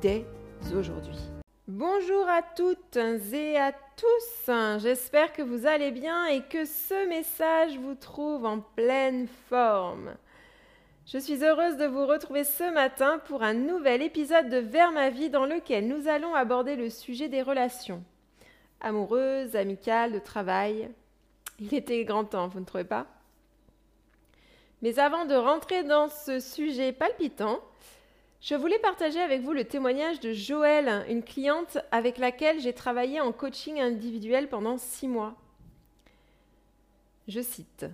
dès aujourd'hui. Bonjour à toutes et à tous, j'espère que vous allez bien et que ce message vous trouve en pleine forme. Je suis heureuse de vous retrouver ce matin pour un nouvel épisode de Vers ma vie dans lequel nous allons aborder le sujet des relations. Amoureuses, amicales, de travail, il était grand temps, vous ne trouvez pas? Mais avant de rentrer dans ce sujet palpitant, je voulais partager avec vous le témoignage de Joëlle, une cliente avec laquelle j'ai travaillé en coaching individuel pendant six mois. Je cite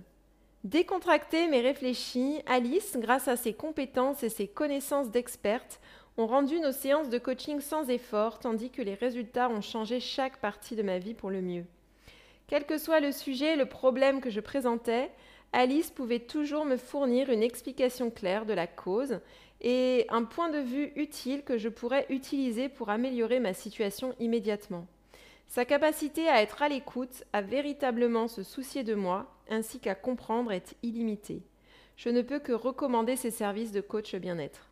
Décontractée mais réfléchie, Alice, grâce à ses compétences et ses connaissances d'experte, ont rendu nos séances de coaching sans effort, tandis que les résultats ont changé chaque partie de ma vie pour le mieux. Quel que soit le sujet, le problème que je présentais, Alice pouvait toujours me fournir une explication claire de la cause et un point de vue utile que je pourrais utiliser pour améliorer ma situation immédiatement. Sa capacité à être à l'écoute, à véritablement se soucier de moi, ainsi qu'à comprendre est illimitée. Je ne peux que recommander ses services de coach bien-être.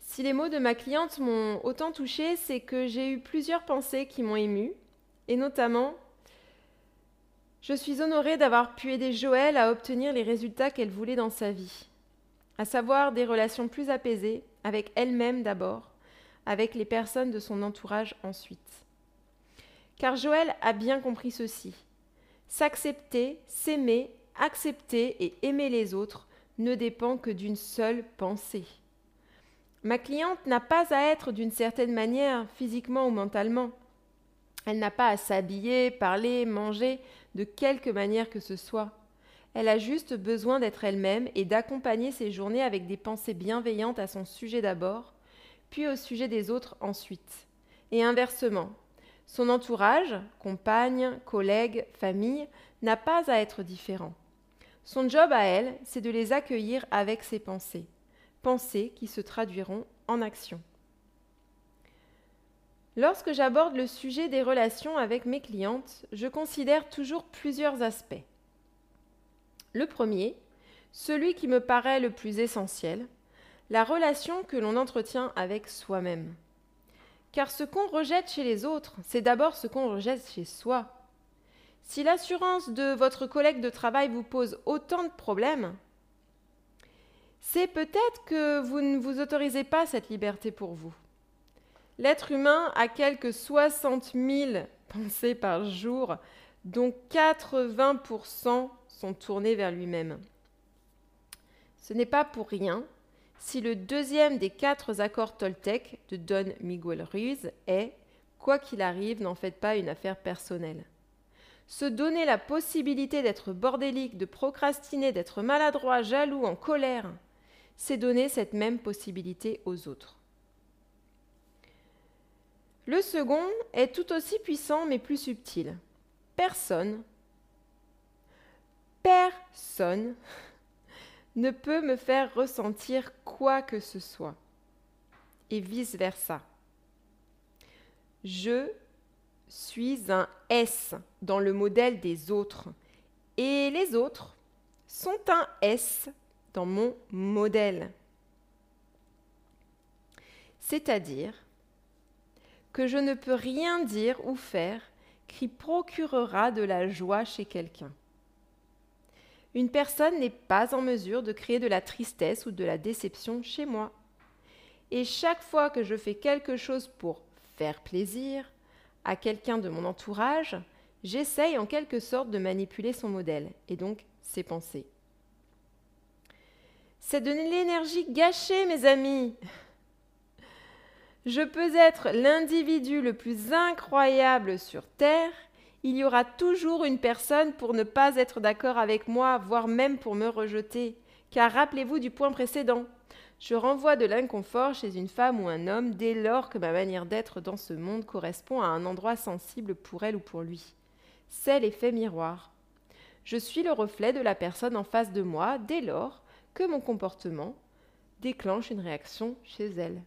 Si les mots de ma cliente m'ont autant touchée, c'est que j'ai eu plusieurs pensées qui m'ont émue, et notamment, je suis honorée d'avoir pu aider Joël à obtenir les résultats qu'elle voulait dans sa vie, à savoir des relations plus apaisées, avec elle-même d'abord, avec les personnes de son entourage ensuite. Car Joël a bien compris ceci. S'accepter, s'aimer, accepter et aimer les autres ne dépend que d'une seule pensée. Ma cliente n'a pas à être d'une certaine manière, physiquement ou mentalement. Elle n'a pas à s'habiller, parler, manger de quelque manière que ce soit. Elle a juste besoin d'être elle-même et d'accompagner ses journées avec des pensées bienveillantes à son sujet d'abord, puis au sujet des autres ensuite. Et inversement, son entourage, compagne, collègue, famille, n'a pas à être différent. Son job à elle, c'est de les accueillir avec ses pensées, pensées qui se traduiront en action. Lorsque j'aborde le sujet des relations avec mes clientes, je considère toujours plusieurs aspects. Le premier, celui qui me paraît le plus essentiel, la relation que l'on entretient avec soi-même. Car ce qu'on rejette chez les autres, c'est d'abord ce qu'on rejette chez soi. Si l'assurance de votre collègue de travail vous pose autant de problèmes, c'est peut-être que vous ne vous autorisez pas cette liberté pour vous. L'être humain a quelques 60 000 pensées par jour, dont 80% sont tournées vers lui-même. Ce n'est pas pour rien si le deuxième des quatre accords Toltec de Don Miguel Ruiz est Quoi qu'il arrive, n'en faites pas une affaire personnelle. Se donner la possibilité d'être bordélique, de procrastiner, d'être maladroit, jaloux, en colère, c'est donner cette même possibilité aux autres. Le second est tout aussi puissant mais plus subtil. Personne, personne ne peut me faire ressentir quoi que ce soit. Et vice-versa. Je suis un S dans le modèle des autres. Et les autres sont un S dans mon modèle. C'est-à-dire que je ne peux rien dire ou faire qui procurera de la joie chez quelqu'un. Une personne n'est pas en mesure de créer de la tristesse ou de la déception chez moi. Et chaque fois que je fais quelque chose pour faire plaisir à quelqu'un de mon entourage, j'essaye en quelque sorte de manipuler son modèle et donc ses pensées. C'est de l'énergie gâchée, mes amis. Je peux être l'individu le plus incroyable sur Terre, il y aura toujours une personne pour ne pas être d'accord avec moi, voire même pour me rejeter. Car rappelez-vous du point précédent. Je renvoie de l'inconfort chez une femme ou un homme dès lors que ma manière d'être dans ce monde correspond à un endroit sensible pour elle ou pour lui. C'est l'effet miroir. Je suis le reflet de la personne en face de moi dès lors que mon comportement déclenche une réaction chez elle.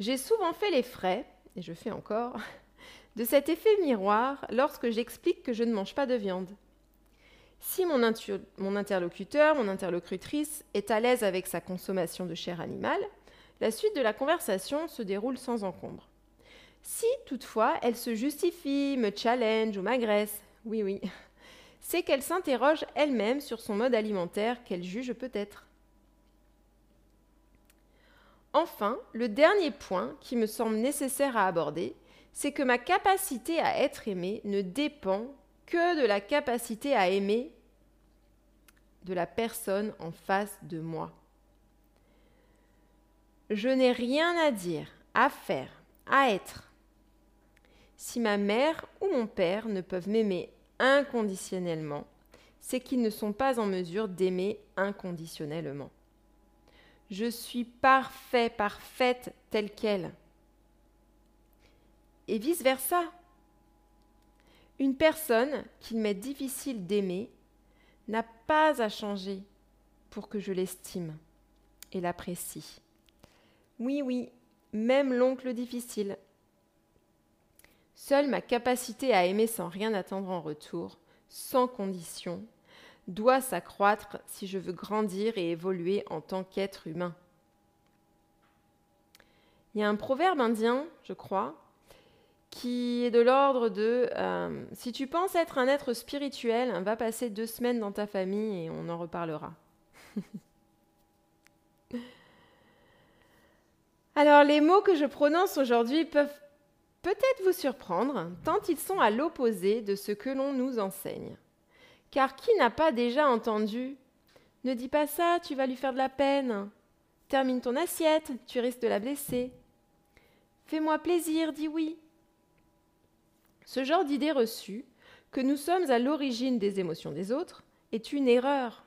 J'ai souvent fait les frais, et je fais encore, de cet effet miroir lorsque j'explique que je ne mange pas de viande. Si mon, interlocuteur, mon interlocutrice est à l'aise avec sa consommation de chair animale, la suite de la conversation se déroule sans encombre. Si toutefois elle se justifie, me challenge ou m'agresse, oui oui, c'est qu'elle s'interroge elle-même sur son mode alimentaire qu'elle juge peut-être. Enfin, le dernier point qui me semble nécessaire à aborder, c'est que ma capacité à être aimée ne dépend que de la capacité à aimer de la personne en face de moi. Je n'ai rien à dire, à faire, à être. Si ma mère ou mon père ne peuvent m'aimer inconditionnellement, c'est qu'ils ne sont pas en mesure d'aimer inconditionnellement. Je suis parfait, parfaite telle qu'elle. Et vice-versa. Une personne qu'il m'est difficile d'aimer n'a pas à changer pour que je l'estime et l'apprécie. Oui, oui, même l'oncle difficile. Seule ma capacité à aimer sans rien attendre en retour, sans condition, doit s'accroître si je veux grandir et évoluer en tant qu'être humain. Il y a un proverbe indien, je crois, qui est de l'ordre de euh, si tu penses être un être spirituel, va passer deux semaines dans ta famille et on en reparlera. Alors les mots que je prononce aujourd'hui peuvent peut-être vous surprendre, tant ils sont à l'opposé de ce que l'on nous enseigne. Car qui n'a pas déjà entendu Ne dis pas ça, tu vas lui faire de la peine. Termine ton assiette, tu risques de la blesser. Fais-moi plaisir, dis oui. Ce genre d'idée reçue, que nous sommes à l'origine des émotions des autres, est une erreur.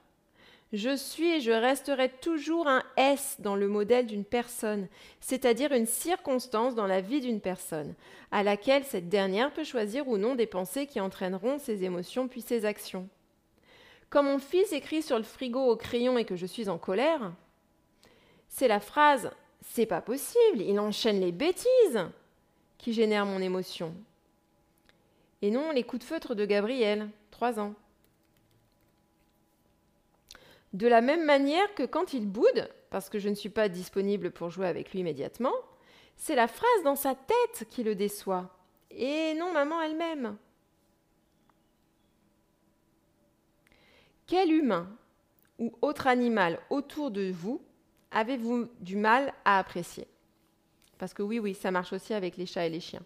Je suis et je resterai toujours un S dans le modèle d'une personne, c'est-à-dire une circonstance dans la vie d'une personne, à laquelle cette dernière peut choisir ou non des pensées qui entraîneront ses émotions puis ses actions. Quand mon fils écrit sur le frigo au crayon et que je suis en colère, c'est la phrase C'est pas possible, il enchaîne les bêtises qui génère mon émotion et non les coups de feutre de Gabriel, 3 ans. De la même manière que quand il boude, parce que je ne suis pas disponible pour jouer avec lui immédiatement, c'est la phrase dans sa tête qui le déçoit, et non maman elle-même. Quel humain ou autre animal autour de vous avez-vous du mal à apprécier? Parce que oui, oui, ça marche aussi avec les chats et les chiens.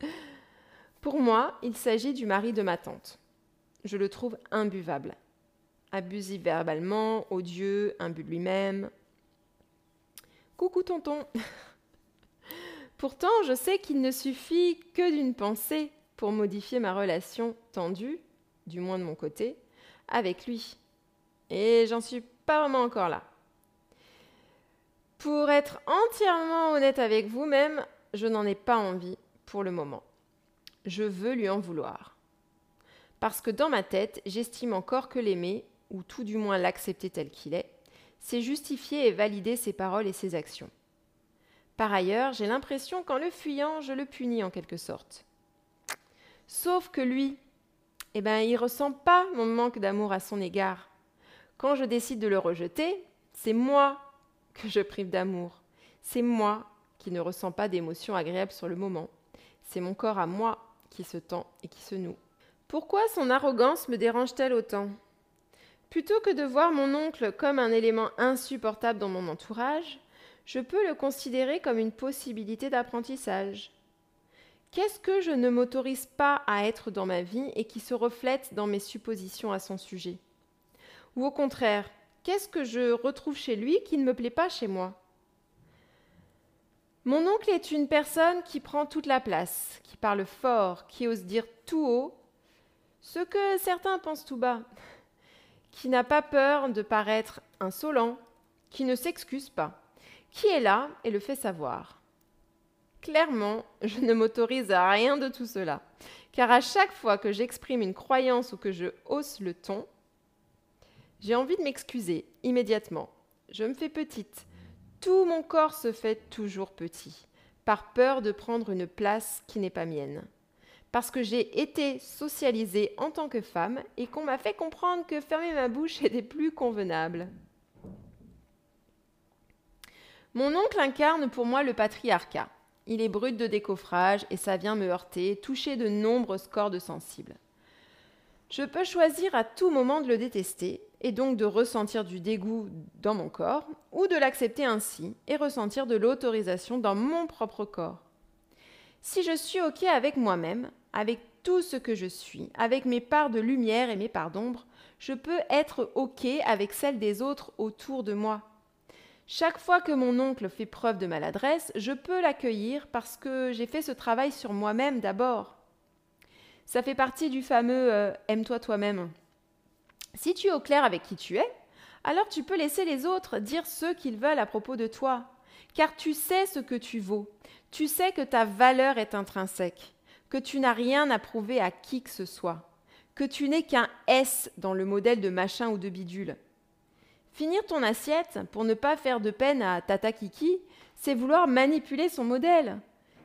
Pour moi, il s'agit du mari de ma tante. Je le trouve imbuvable. Abusif verbalement, odieux, imbu lui-même. Coucou tonton. Pourtant, je sais qu'il ne suffit que d'une pensée pour modifier ma relation tendue, du moins de mon côté, avec lui. Et j'en suis pas vraiment encore là. Pour être entièrement honnête avec vous-même, je n'en ai pas envie pour le moment je veux lui en vouloir. Parce que dans ma tête, j'estime encore que l'aimer, ou tout du moins l'accepter tel qu'il est, c'est justifier et valider ses paroles et ses actions. Par ailleurs, j'ai l'impression qu'en le fuyant, je le punis en quelque sorte. Sauf que lui, eh ben, il ressent pas mon manque d'amour à son égard. Quand je décide de le rejeter, c'est moi que je prive d'amour. C'est moi qui ne ressens pas d'émotions agréables sur le moment. C'est mon corps à moi qui se tend et qui se noue. Pourquoi son arrogance me dérange-t-elle autant? Plutôt que de voir mon oncle comme un élément insupportable dans mon entourage, je peux le considérer comme une possibilité d'apprentissage. Qu'est-ce que je ne m'autorise pas à être dans ma vie et qui se reflète dans mes suppositions à son sujet? Ou au contraire, qu'est-ce que je retrouve chez lui qui ne me plaît pas chez moi? Mon oncle est une personne qui prend toute la place, qui parle fort, qui ose dire tout haut ce que certains pensent tout bas, qui n'a pas peur de paraître insolent, qui ne s'excuse pas, qui est là et le fait savoir? Clairement, je ne m'autorise à rien de tout cela, car à chaque fois que j'exprime une croyance ou que je hausse le ton, j'ai envie de m'excuser immédiatement. Je me fais petite. Tout mon corps se fait toujours petit, par peur de prendre une place qui n'est pas mienne. Parce que j'ai été socialisée en tant que femme et qu'on m'a fait comprendre que fermer ma bouche était plus convenable. Mon oncle incarne pour moi le patriarcat. Il est brut de décoffrage et ça vient me heurter, toucher de nombreuses cordes sensibles. Je peux choisir à tout moment de le détester, et donc de ressentir du dégoût dans mon corps, ou de l'accepter ainsi et ressentir de l'autorisation dans mon propre corps. Si je suis OK avec moi-même, avec tout ce que je suis, avec mes parts de lumière et mes parts d'ombre, je peux être OK avec celles des autres autour de moi. Chaque fois que mon oncle fait preuve de maladresse, je peux l'accueillir parce que j'ai fait ce travail sur moi-même d'abord. Ça fait partie du fameux euh, aime-toi toi-même. Si tu es au clair avec qui tu es, alors tu peux laisser les autres dire ce qu'ils veulent à propos de toi, car tu sais ce que tu vaux, tu sais que ta valeur est intrinsèque, que tu n'as rien à prouver à qui que ce soit, que tu n'es qu'un S dans le modèle de machin ou de bidule. Finir ton assiette pour ne pas faire de peine à Tata Kiki, c'est vouloir manipuler son modèle.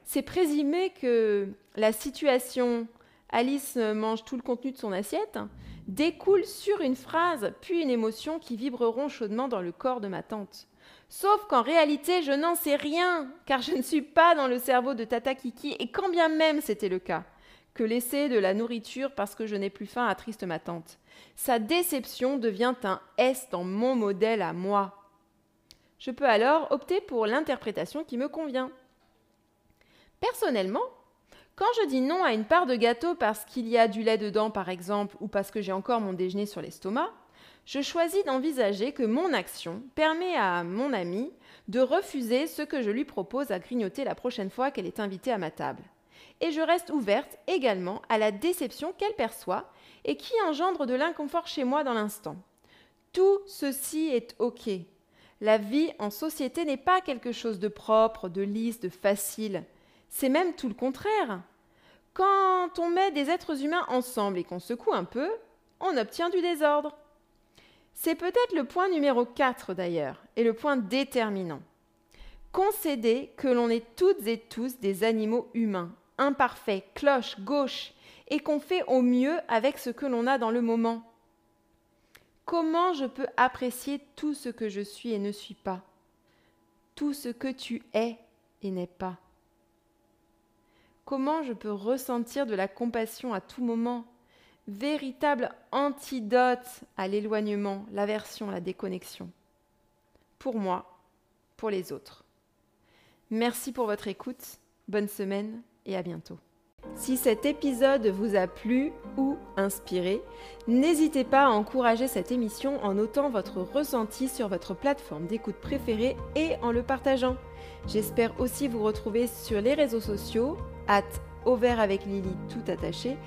C'est présumer que la situation Alice mange tout le contenu de son assiette découle sur une phrase puis une émotion qui vibreront chaudement dans le corps de ma tante. Sauf qu'en réalité, je n'en sais rien, car je ne suis pas dans le cerveau de Tata Kiki, et quand bien même c'était le cas, que laisser de la nourriture parce que je n'ai plus faim attriste ma tante. Sa déception devient un S dans mon modèle à moi. Je peux alors opter pour l'interprétation qui me convient. Personnellement, quand je dis non à une part de gâteau parce qu'il y a du lait dedans par exemple ou parce que j'ai encore mon déjeuner sur l'estomac, je choisis d'envisager que mon action permet à mon amie de refuser ce que je lui propose à grignoter la prochaine fois qu'elle est invitée à ma table. Et je reste ouverte également à la déception qu'elle perçoit et qui engendre de l'inconfort chez moi dans l'instant. Tout ceci est OK. La vie en société n'est pas quelque chose de propre, de lisse, de facile. C'est même tout le contraire. Quand on met des êtres humains ensemble et qu'on secoue un peu, on obtient du désordre. C'est peut-être le point numéro 4 d'ailleurs, et le point déterminant. Concéder que l'on est toutes et tous des animaux humains, imparfaits, cloches, gauches, et qu'on fait au mieux avec ce que l'on a dans le moment. Comment je peux apprécier tout ce que je suis et ne suis pas? Tout ce que tu es et n'es pas Comment je peux ressentir de la compassion à tout moment? Véritable antidote à l'éloignement, l'aversion, la déconnexion. Pour moi, pour les autres. Merci pour votre écoute, bonne semaine et à bientôt. Si cet épisode vous a plu ou inspiré, n'hésitez pas à encourager cette émission en notant votre ressenti sur votre plateforme d'écoute préférée et en le partageant. J'espère aussi vous retrouver sur les réseaux sociaux, at avec Lily tout attaché,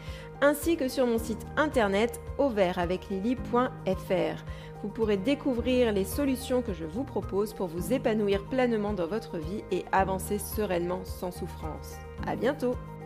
ainsi que sur mon site internet auvertaveclily.fr. Vous pourrez découvrir les solutions que je vous propose pour vous épanouir pleinement dans votre vie et avancer sereinement sans souffrance. À bientôt!